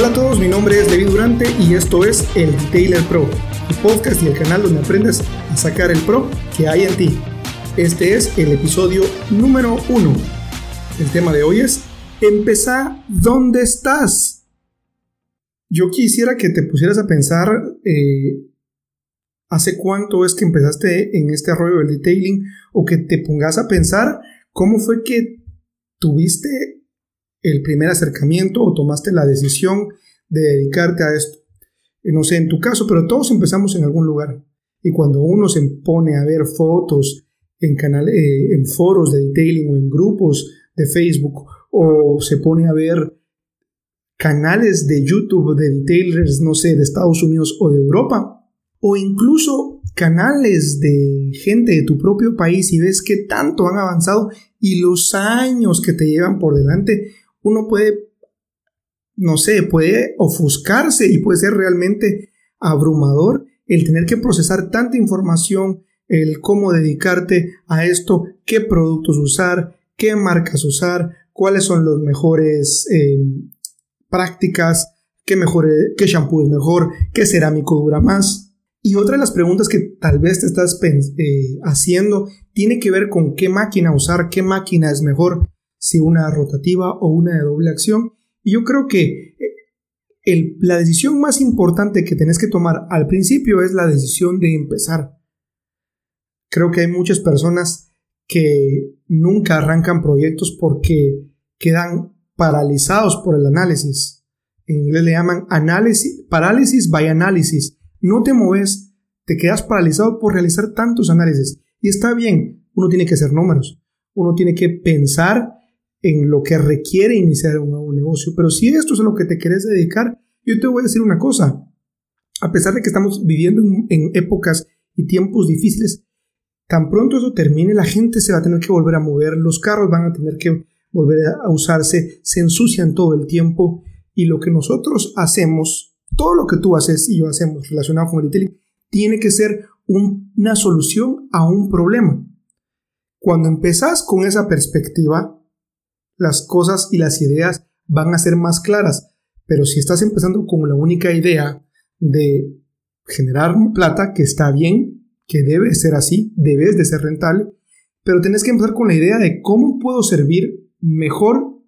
Hola a todos, mi nombre es David Durante y esto es El Taylor Pro, el podcast y el canal donde aprendes a sacar el pro que hay en ti. Este es el episodio número uno. El tema de hoy es Empezá ¿dónde estás? Yo quisiera que te pusieras a pensar eh, hace cuánto es que empezaste en este rollo del detailing o que te pongas a pensar cómo fue que tuviste el primer acercamiento o tomaste la decisión de dedicarte a esto. Eh, no sé en tu caso, pero todos empezamos en algún lugar. Y cuando uno se pone a ver fotos en, canal, eh, en foros de detailing o en grupos de Facebook o se pone a ver canales de YouTube de detailers, no sé, de Estados Unidos o de Europa, o incluso canales de gente de tu propio país y ves que tanto han avanzado y los años que te llevan por delante, uno puede, no sé, puede ofuscarse y puede ser realmente abrumador el tener que procesar tanta información, el cómo dedicarte a esto, qué productos usar, qué marcas usar, cuáles son las mejores em, prácticas, qué, mejor, qué shampoo es mejor, qué cerámico dura más. Y otra de las preguntas que tal vez te estás eh, haciendo tiene que ver con qué máquina usar, qué máquina es mejor si una rotativa o una de doble acción. Y yo creo que eh, la decisión más importante que tenés que tomar al principio es la decisión de empezar. Creo que hay muchas personas que nunca arrancan proyectos porque quedan paralizados por el análisis. En inglés le llaman análisis, parálisis by análisis. No te mueves, te quedas paralizado por realizar tantos análisis. Y está bien, uno tiene que hacer números, uno tiene que pensar en lo que requiere iniciar un nuevo negocio. Pero si esto es a lo que te quieres dedicar, yo te voy a decir una cosa. A pesar de que estamos viviendo en, épocas y tiempos difíciles, tan pronto eso termine, la gente se va a tener que volver a mover, los carros van a tener que volver a usarse, se ensucian todo el tiempo y lo que nosotros hacemos, todo lo que tú haces y yo hacemos relacionado con el detailing, tiene que ser una solución a un problema. Cuando empezás con esa perspectiva, las cosas y las ideas van a ser más claras. Pero si estás empezando con la única idea de generar plata, que está bien, que debe ser así, debes de ser rentable, pero tienes que empezar con la idea de cómo puedo servir mejor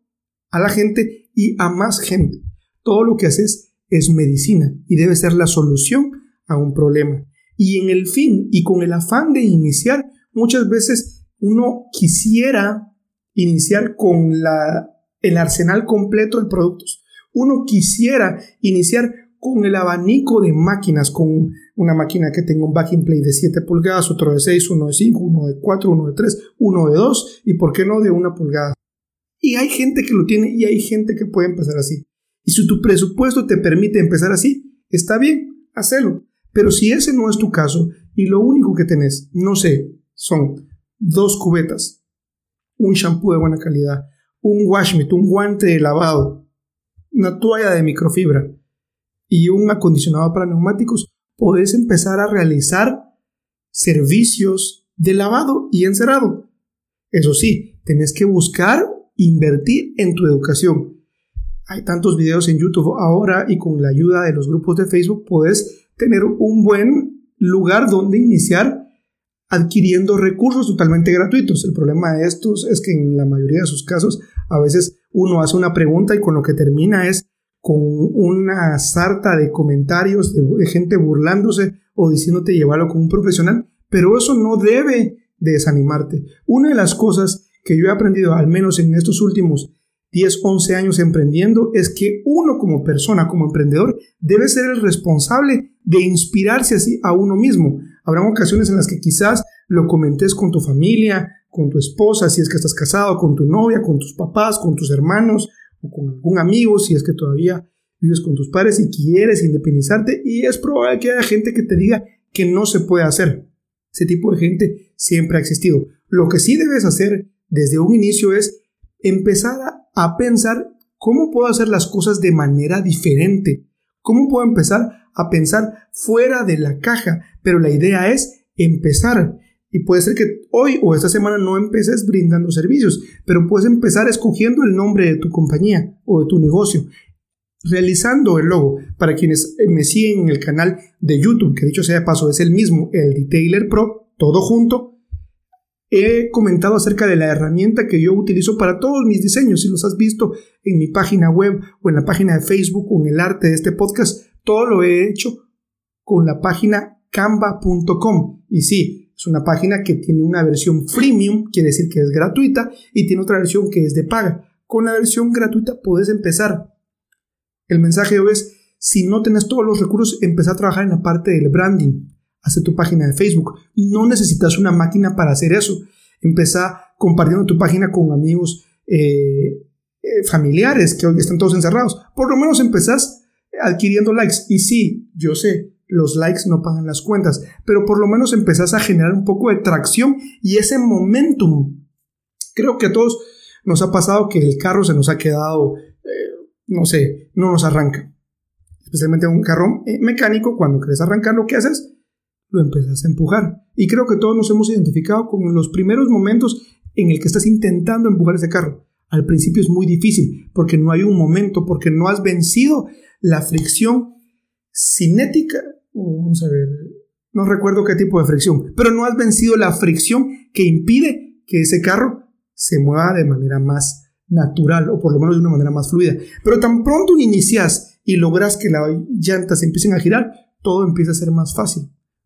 a la gente y a más gente. Todo lo que haces es medicina y debe ser la solución a un problema. Y en el fin y con el afán de iniciar, muchas veces uno quisiera iniciar con la, el arsenal completo de productos. Uno quisiera iniciar con el abanico de máquinas, con una máquina que tenga un backing play de 7 pulgadas, otro de 6, uno de 5, uno de 4, uno de 3, uno de 2 y por qué no de una pulgada. Y hay gente que lo tiene y hay gente que puede empezar así. Y si tu presupuesto te permite empezar así, está bien, hacelo. Pero si ese no es tu caso y lo único que tenés, no sé, son dos cubetas, un shampoo de buena calidad, un washmit, un guante de lavado, una toalla de microfibra y un acondicionador para neumáticos, podés empezar a realizar servicios de lavado y encerado. Eso sí, tenés que buscar invertir en tu educación. Hay tantos videos en YouTube ahora y con la ayuda de los grupos de Facebook podés tener un buen lugar donde iniciar adquiriendo recursos totalmente gratuitos. El problema de estos es que en la mayoría de sus casos a veces uno hace una pregunta y con lo que termina es con una sarta de comentarios de gente burlándose o diciéndote llevarlo con un profesional, pero eso no debe desanimarte. Una de las cosas que yo he aprendido, al menos en estos últimos 10, 11 años emprendiendo, es que uno como persona, como emprendedor, debe ser el responsable de inspirarse así a uno mismo. Habrá ocasiones en las que quizás lo comentes con tu familia, con tu esposa, si es que estás casado, con tu novia, con tus papás, con tus hermanos o con algún amigo, si es que todavía vives con tus padres y quieres independizarte y es probable que haya gente que te diga que no se puede hacer. Ese tipo de gente siempre ha existido. Lo que sí debes hacer desde un inicio es empezar a, a pensar cómo puedo hacer las cosas de manera diferente. ¿Cómo puedo empezar a pensar fuera de la caja, pero la idea es empezar. Y puede ser que hoy o esta semana no empeces brindando servicios, pero puedes empezar escogiendo el nombre de tu compañía o de tu negocio. realizando el logo. Para quienes me siguen en el canal de YouTube, que dicho sea de paso es el mismo, el Detailer Pro, todo junto, he comentado acerca de la herramienta que yo utilizo para todos mis diseños. Si los has visto en mi página web o en la página de Facebook o en el arte de este podcast, todo lo he hecho con la página canva.com. Y sí, es una página que tiene una versión freemium, quiere decir que es gratuita, y tiene otra versión que es de paga. Con la versión gratuita puedes empezar el mensaje es, si no tienes todos los recursos, empezar a trabajar en la parte del branding. Hace tu página de Facebook. No necesitas una máquina para hacer eso. Empezá compartiendo tu página con amigos eh, eh, familiares que hoy están todos encerrados. Por lo menos empezás adquiriendo likes. Y sí, yo sé, los likes no pagan las cuentas, pero por lo menos empezás a generar un poco de tracción y ese momentum. Creo que a todos nos ha pasado que el carro se nos ha quedado no sé, no nos arranca. Especialmente un carro eh, mecánico, cuando quieres arrancar, lo que haces, lo empiezas a empujar. Y creo que todos nos hemos identificado con los primeros momentos en el que estás intentando empujar ese carro. Al principio es muy difícil porque no hay un momento, porque no has vencido la fricción cinética. Vamos a ver, no recuerdo qué tipo de fricción, pero no has vencido la fricción que impide que ese carro se mueva de manera más natural o por lo menos de una manera más fluida. Pero tan pronto inicias y logras que las llantas empiecen a girar, todo empieza a ser más fácil.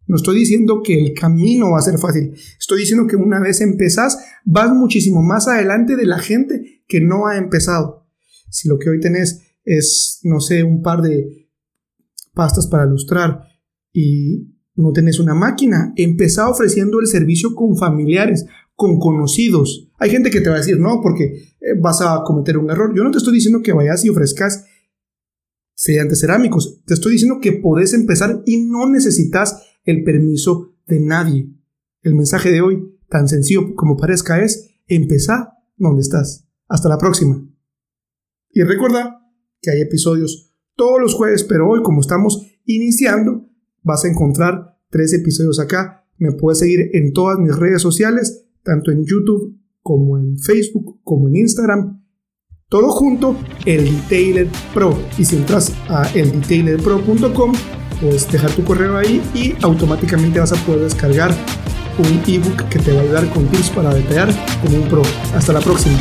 No estoy diciendo que el camino va a ser fácil. Estoy diciendo que una vez empezás, vas muchísimo más adelante de la gente que no ha empezado. Si lo que hoy tenés es, no sé, un par de pastas para ilustrar y no tenés una máquina, empezá ofreciendo el servicio con familiares, con conocidos. Hay gente que te va a decir, no, porque eh, vas a cometer un error. Yo no te estoy diciendo que vayas y ofrezcas sellantes cerámicos. Te estoy diciendo que podés empezar y no necesitas el permiso de nadie. El mensaje de hoy, tan sencillo como parezca, es empezar donde estás. Hasta la próxima. Y recuerda que hay episodios todos los jueves, pero hoy como estamos iniciando, vas a encontrar tres episodios acá. Me puedes seguir en todas mis redes sociales tanto en YouTube como en Facebook, como en Instagram. Todo junto, el Detailer Pro. Y si entras a eldetailerpro.com, puedes dejar tu correo ahí y automáticamente vas a poder descargar un ebook que te va a ayudar con tips para detallar como un pro. Hasta la próxima.